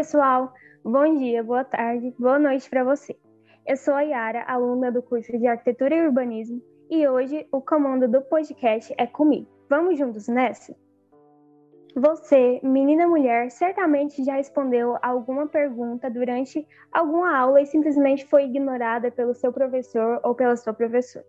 pessoal. Bom dia, boa tarde, boa noite para você. Eu sou a Yara, aluna do curso de Arquitetura e Urbanismo, e hoje o comando do podcast é comigo. Vamos juntos nessa? Você, menina mulher, certamente já respondeu alguma pergunta durante alguma aula e simplesmente foi ignorada pelo seu professor ou pela sua professora.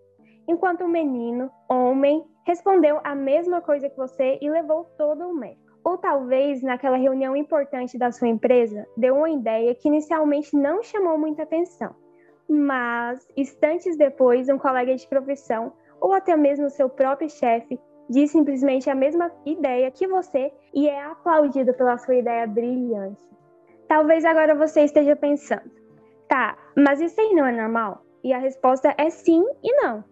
Enquanto o menino, homem, respondeu a mesma coisa que você e levou todo o mérito. Ou talvez, naquela reunião importante da sua empresa, deu uma ideia que inicialmente não chamou muita atenção, mas, instantes depois, um colega de profissão, ou até mesmo seu próprio chefe, diz simplesmente a mesma ideia que você e é aplaudido pela sua ideia brilhante. Talvez agora você esteja pensando, tá, mas isso aí não é normal? E a resposta é sim e não.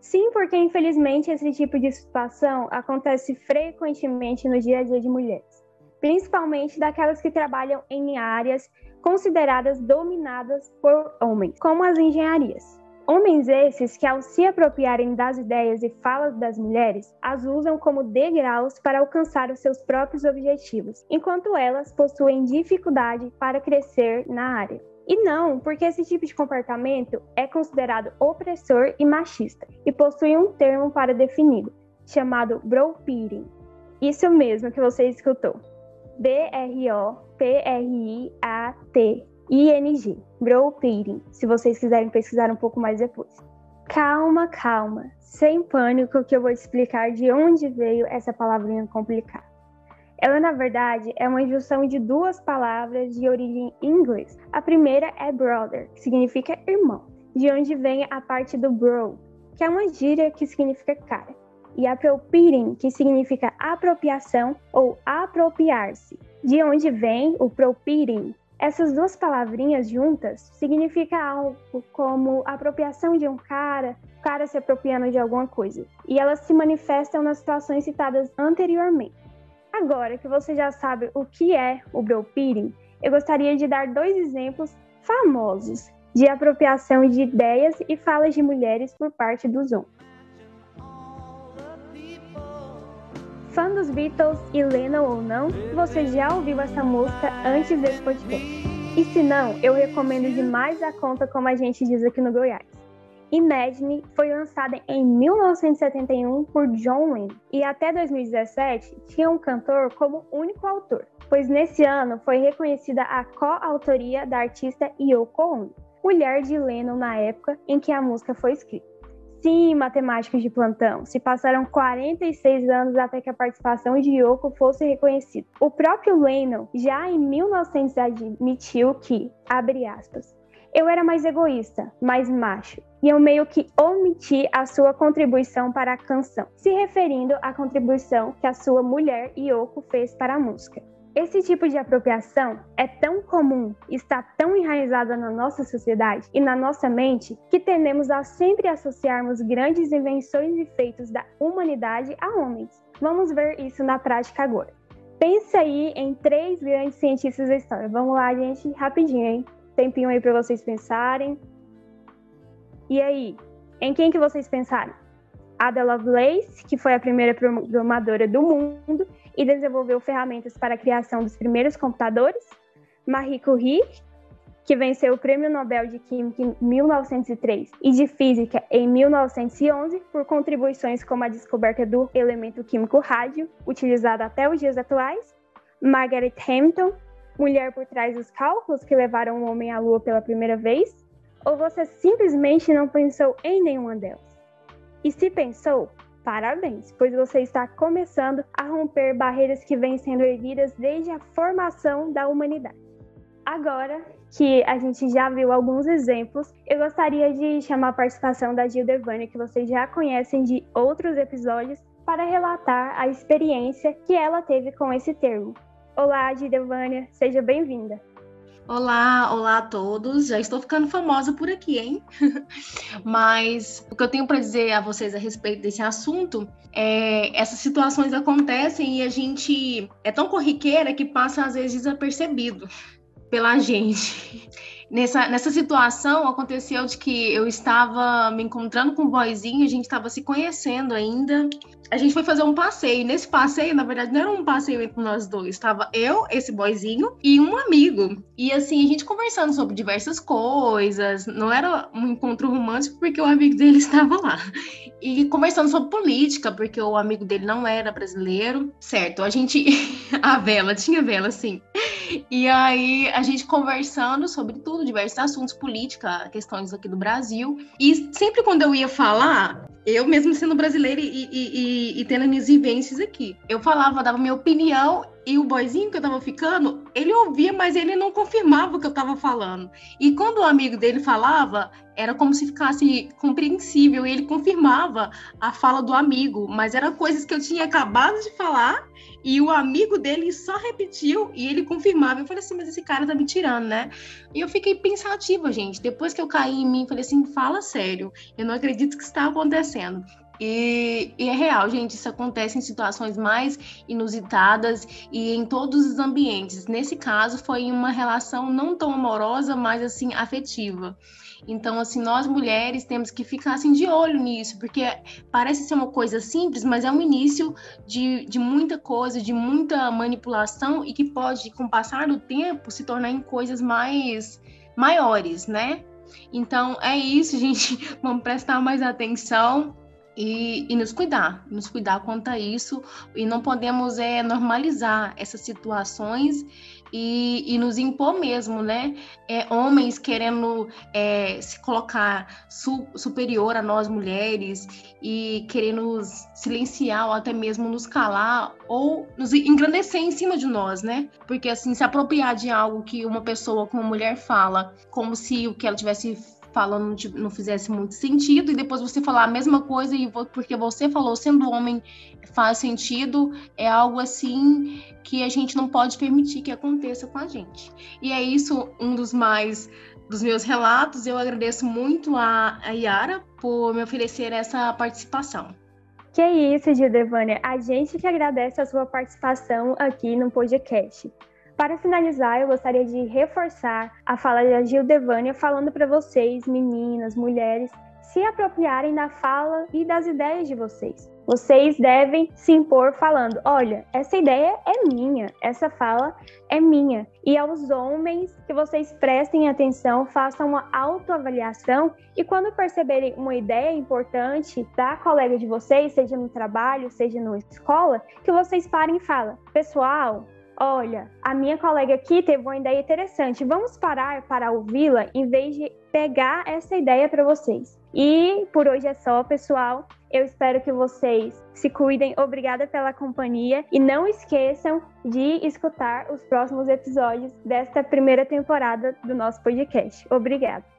Sim, porque infelizmente esse tipo de situação acontece frequentemente no dia a dia de mulheres, principalmente daquelas que trabalham em áreas consideradas dominadas por homens, como as engenharias. Homens esses que, ao se apropriarem das ideias e falas das mulheres, as usam como degraus para alcançar os seus próprios objetivos, enquanto elas possuem dificuldade para crescer na área. E não, porque esse tipo de comportamento é considerado opressor e machista e possui um termo para defini-lo, chamado bro-peering. Isso mesmo que você escutou. B-R-O-P-R-I-A-T-I-N-G. Bro-peering, se vocês quiserem pesquisar um pouco mais depois. Calma, calma. Sem pânico que eu vou te explicar de onde veio essa palavrinha complicada. Ela, na verdade, é uma junção de duas palavras de origem inglês. A primeira é brother, que significa irmão, de onde vem a parte do bro, que é uma gíria que significa cara, e appropriating, que significa apropriação ou apropriar-se, de onde vem o propiring. Essas duas palavrinhas juntas significam algo como apropriação de um cara, cara se apropriando de alguma coisa, e elas se manifestam nas situações citadas anteriormente. Agora que você já sabe o que é o Peering, eu gostaria de dar dois exemplos famosos de apropriação de ideias e falas de mulheres por parte dos homens. Fã dos Beatles e Lennon ou não, você já ouviu essa música antes desse podcast. E se não, eu recomendo demais a conta como a gente diz aqui no Goiás. Imagine foi lançada em 1971 por John Lennon e até 2017 tinha um cantor como único autor, pois nesse ano foi reconhecida a coautoria da artista Yoko Ono, mulher de Lennon na época em que a música foi escrita. Sim, matemáticos de plantão, se passaram 46 anos até que a participação de Yoko fosse reconhecida. O próprio Lennon já em 1900 admitiu que, abre aspas, eu era mais egoísta, mais macho, e eu meio que omiti a sua contribuição para a canção, se referindo à contribuição que a sua mulher Yoko fez para a música. Esse tipo de apropriação é tão comum, está tão enraizada na nossa sociedade e na nossa mente que tendemos a sempre associarmos grandes invenções e feitos da humanidade a homens. Vamos ver isso na prática agora. Pensa aí em três grandes cientistas da história. Vamos lá, gente, rapidinho, hein? Tempinho aí para vocês pensarem. E aí, em quem que vocês pensaram? Ada Lovelace, que foi a primeira programadora do mundo e desenvolveu ferramentas para a criação dos primeiros computadores. Marie Curie, que venceu o Prêmio Nobel de Química em 1903 e de Física em 1911 por contribuições como a descoberta do elemento químico rádio, utilizado até os dias atuais. Margaret Hamilton, mulher por trás dos cálculos que levaram o homem à lua pela primeira vez? Ou você simplesmente não pensou em nenhuma delas? E se pensou, parabéns, pois você está começando a romper barreiras que vêm sendo erguidas desde a formação da humanidade. Agora que a gente já viu alguns exemplos, eu gostaria de chamar a participação da Gil Devânia, que vocês já conhecem de outros episódios, para relatar a experiência que ela teve com esse termo. Olá, Gidevânia, seja bem-vinda. Olá, olá a todos. Já estou ficando famosa por aqui, hein? Mas o que eu tenho para dizer a vocês a respeito desse assunto é essas situações acontecem e a gente é tão corriqueira que passa às vezes desapercebido pela gente. Nessa, nessa situação, aconteceu de que eu estava me encontrando com um boyzinho, a gente estava se conhecendo ainda. A gente foi fazer um passeio. Nesse passeio, na verdade, não era um passeio entre nós dois. Estava eu, esse boyzinho, e um amigo. E assim, a gente conversando sobre diversas coisas. Não era um encontro romântico, porque o amigo dele estava lá. E conversando sobre política, porque o amigo dele não era brasileiro. Certo, a gente. a vela, tinha vela, sim. E aí, a gente conversando sobre tudo, diversos assuntos, política, questões aqui do Brasil. E sempre quando eu ia falar, eu mesmo sendo brasileira e, e, e, e, tendo minhas vivências aqui. Eu falava, dava minha opinião e o boyzinho que eu tava ficando, ele ouvia, mas ele não confirmava o que eu tava falando. E quando o amigo dele falava, era como se ficasse compreensível e ele confirmava a fala do amigo, mas eram coisas que eu tinha acabado de falar e o amigo dele só repetiu e ele confirmava. Eu falei assim, mas esse cara tá me tirando, né? E eu fiquei pensativa, gente. Depois que eu caí em mim, falei assim, fala sério. Eu não acredito que está acontecendo. E, e, é real, gente, isso acontece em situações mais inusitadas e em todos os ambientes. Nesse caso, foi uma relação não tão amorosa, mas assim, afetiva. Então, assim, nós mulheres temos que ficar assim de olho nisso, porque parece ser uma coisa simples, mas é um início de, de muita coisa, de muita manipulação e que pode, com o passar do tempo, se tornar em coisas mais maiores, né? Então é isso, gente. Vamos prestar mais atenção e, e, nos cuidar, nos cuidar quanto a isso, e não podemos é, normalizar essas situações e, e nos impor mesmo, né? É, homens querendo é, se colocar su, superior a nós mulheres e querendo nos silenciar ou até mesmo nos calar ou nos engrandecer em cima de nós, né? Porque assim, se apropriar de algo que uma pessoa como mulher fala, como se o que ela tivesse falando não fizesse muito sentido, e depois você falar a mesma coisa e porque você falou, sendo homem, faz sentido, é algo assim que a gente não pode permitir que aconteça com a gente. E é isso um dos mais dos meus relatos. Eu agradeço muito a, a Yara por me oferecer essa participação. Que isso, Gildevânia. A gente que agradece a sua participação aqui no podcast. Para finalizar, eu gostaria de reforçar a fala da Gildevânia falando para vocês, meninas, mulheres, se apropriarem da fala e das ideias de vocês. Vocês devem se impor falando: olha, essa ideia é minha, essa fala é minha. E aos homens que vocês prestem atenção, façam uma autoavaliação e quando perceberem uma ideia importante da colega de vocês, seja no trabalho, seja na escola, que vocês parem e falem: pessoal, Olha, a minha colega aqui teve uma ideia interessante. Vamos parar para ouvi-la em vez de pegar essa ideia para vocês. E por hoje é só, pessoal. Eu espero que vocês se cuidem. Obrigada pela companhia e não esqueçam de escutar os próximos episódios desta primeira temporada do nosso podcast. Obrigada.